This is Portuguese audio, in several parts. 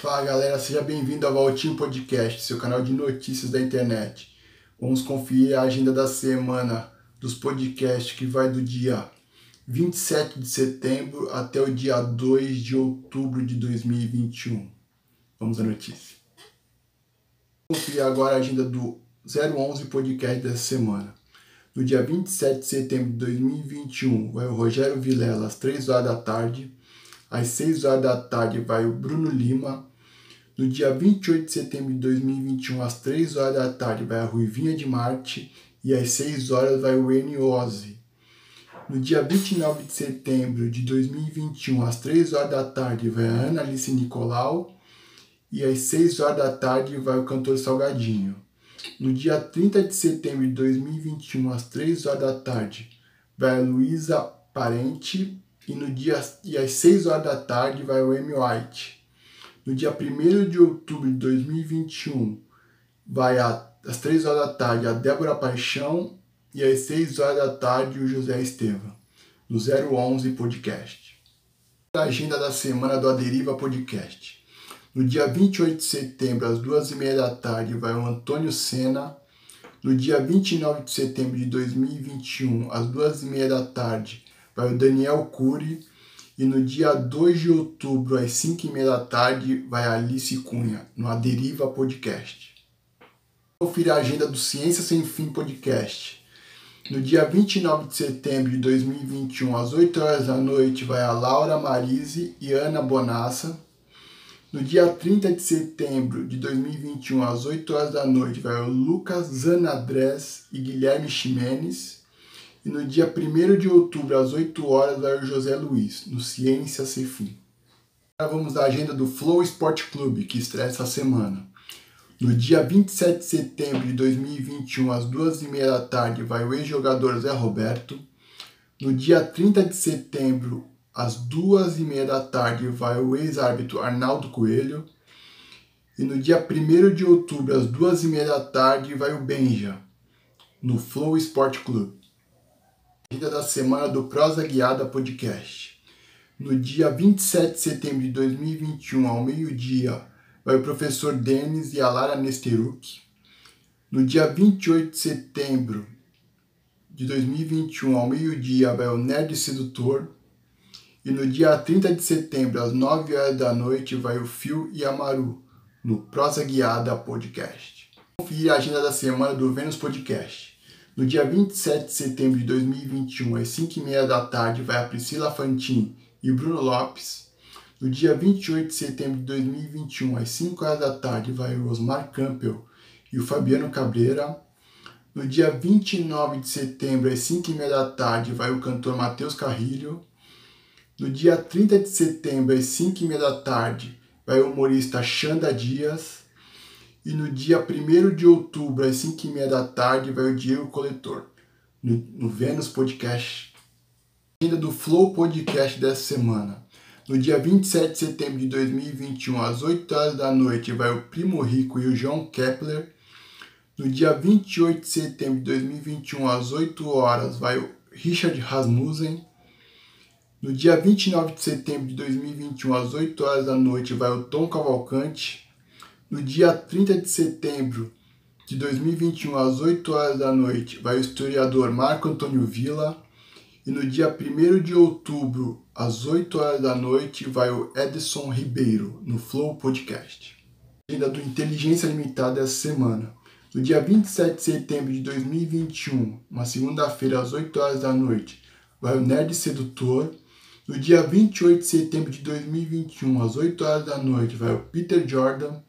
Fala galera, seja bem-vindo ao Valtinho Podcast, seu canal de notícias da internet. Vamos conferir a agenda da semana dos podcasts que vai do dia 27 de setembro até o dia 2 de outubro de 2021. Vamos à notícia. Vamos conferir agora a agenda do 011 Podcast dessa semana. No dia 27 de setembro de 2021, vai o Rogério Vilela às 3 horas da tarde. Às 6 horas da tarde vai o Bruno Lima. No dia 28 de setembro de 2021, às 3 horas da tarde, vai a Ruivinha de Marte e às 6 horas vai o Eniose. No dia 29 de setembro de 2021, às 3 horas da tarde, vai a Ana Alice Nicolau e às 6 horas da tarde vai o cantor Salgadinho. No dia 30 de setembro de 2021, às 3 horas da tarde, vai a Luísa Parente e no dia e às 6 horas da tarde vai o Amy White. No dia 1 de outubro de 2021, vai às 3 horas da tarde a Débora Paixão e às 6 horas da tarde o José Estevam, no 011 Podcast. A agenda da semana do Aderiva Podcast. No dia 28 de setembro, às 2h30 da tarde, vai o Antônio Sena. No dia 29 de setembro de 2021, às 2h30 da tarde, vai o Daniel Cury. E no dia 2 de outubro, às 5 e meia da tarde, vai Alice Cunha, no Aderiva Podcast. Confira a agenda do Ciência Sem Fim Podcast. No dia 29 de setembro de 2021, às 8 horas da noite, vai a Laura Marise e Ana Bonassa. No dia 30 de setembro de 2021, às 8 horas da noite, vai o Lucas Zanadrés e Guilherme Ximenes. E no dia 1 de outubro, às 8 horas, vai o José Luiz, no Ciência Sem Fim. Agora vamos à agenda do Flow Sport Clube, que estreia essa semana. No dia 27 de setembro de 2021, às 2h30 da tarde, vai o ex-jogador Zé Roberto. No dia 30 de setembro, às 2h30 da tarde, vai o ex-árbitro Arnaldo Coelho. E no dia 1 de outubro, às 2h30 da tarde, vai o Benja, no Flow Sport Clube. Vida da semana do Prosa Guiada Podcast. No dia 27 de setembro de 2021, ao meio-dia, vai o professor Denis e a Lara Nesteruk. No dia 28 de setembro de 2021, ao meio-dia, vai o Nerd Sedutor. E no dia 30 de setembro, às 9 horas da noite, vai o Fio e a Maru, no Prosa Guiada Podcast. Confira a agenda da semana do Vênus Podcast. No dia 27 de setembro de 2021, às 5h30 da tarde, vai a Priscila Fantin e Bruno Lopes. No dia 28 de setembro de 2021, às 5 horas da tarde, vai o Osmar Campbell e o Fabiano Cabreira. No dia 29 de setembro, às 5h30 da tarde, vai o cantor Matheus Carrilho. No dia 30 de setembro, às 5h30 da tarde, vai o humorista Xanda Dias. E no dia 1 de outubro, às 5h30 da tarde, vai o Diego Coletor, no, no Vênus Podcast. Ainda do Flow Podcast dessa semana. No dia 27 de setembro de 2021, às 8 horas da noite, vai o Primo Rico e o João Kepler. No dia 28 de setembro de 2021, às 8 horas, vai o Richard Rasmussen. No dia 29 de setembro de 2021, às 8 horas da noite, vai o Tom Cavalcante. No dia 30 de setembro de 2021, às 8 horas da noite, vai o historiador Marco Antônio Villa. E no dia 1 de outubro, às 8 horas da noite, vai o Edson Ribeiro, no Flow Podcast. Agenda do Inteligência Limitada essa semana. No dia 27 de setembro de 2021, uma segunda-feira, às 8 horas da noite, vai o Nerd Sedutor. No dia 28 de setembro de 2021, às 8 horas da noite, vai o Peter Jordan.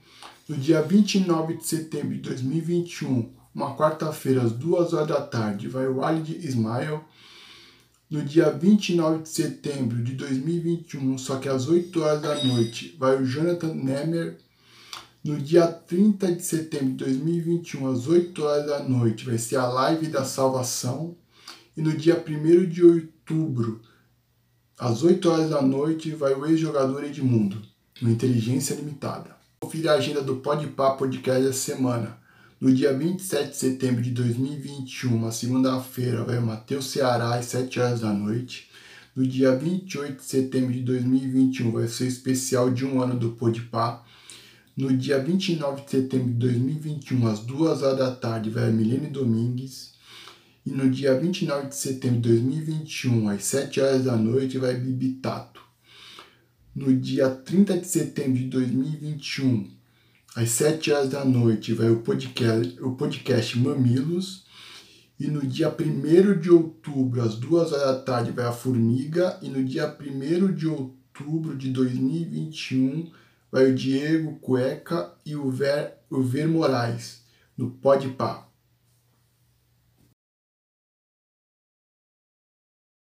No dia 29 de setembro de 2021, uma quarta-feira, às 2 horas da tarde, vai o Walid Ismail. No dia 29 de setembro de 2021, só que às 8 horas da noite, vai o Jonathan Nemer. No dia 30 de setembro de 2021, às 8 horas da noite, vai ser a live da salvação. E no dia 1 de outubro, às 8 horas da noite, vai o ex-jogador Edmundo, no Inteligência Limitada. Confira a agenda do Podpah Podcast da semana. No dia 27 de setembro de 2021, uma segunda-feira, vai Matheus Ceará às 7 horas da noite. No dia 28 de setembro de 2021, vai ser o especial de um ano do Podpah. No dia 29 de setembro de 2021, às 2 horas da tarde, vai a Milene Domingues. E no dia 29 de setembro de 2021, às 7 horas da noite, vai Bibi Tato. No dia 30 de setembro de 2021, às 7 horas da noite, vai o podcast, o podcast Mamilos. E no dia 1 de outubro, às 2 horas da tarde, vai a Formiga. E no dia 1 de outubro de 2021, vai o Diego Cueca e o Ver, o Ver Moraes, no Pode Pá.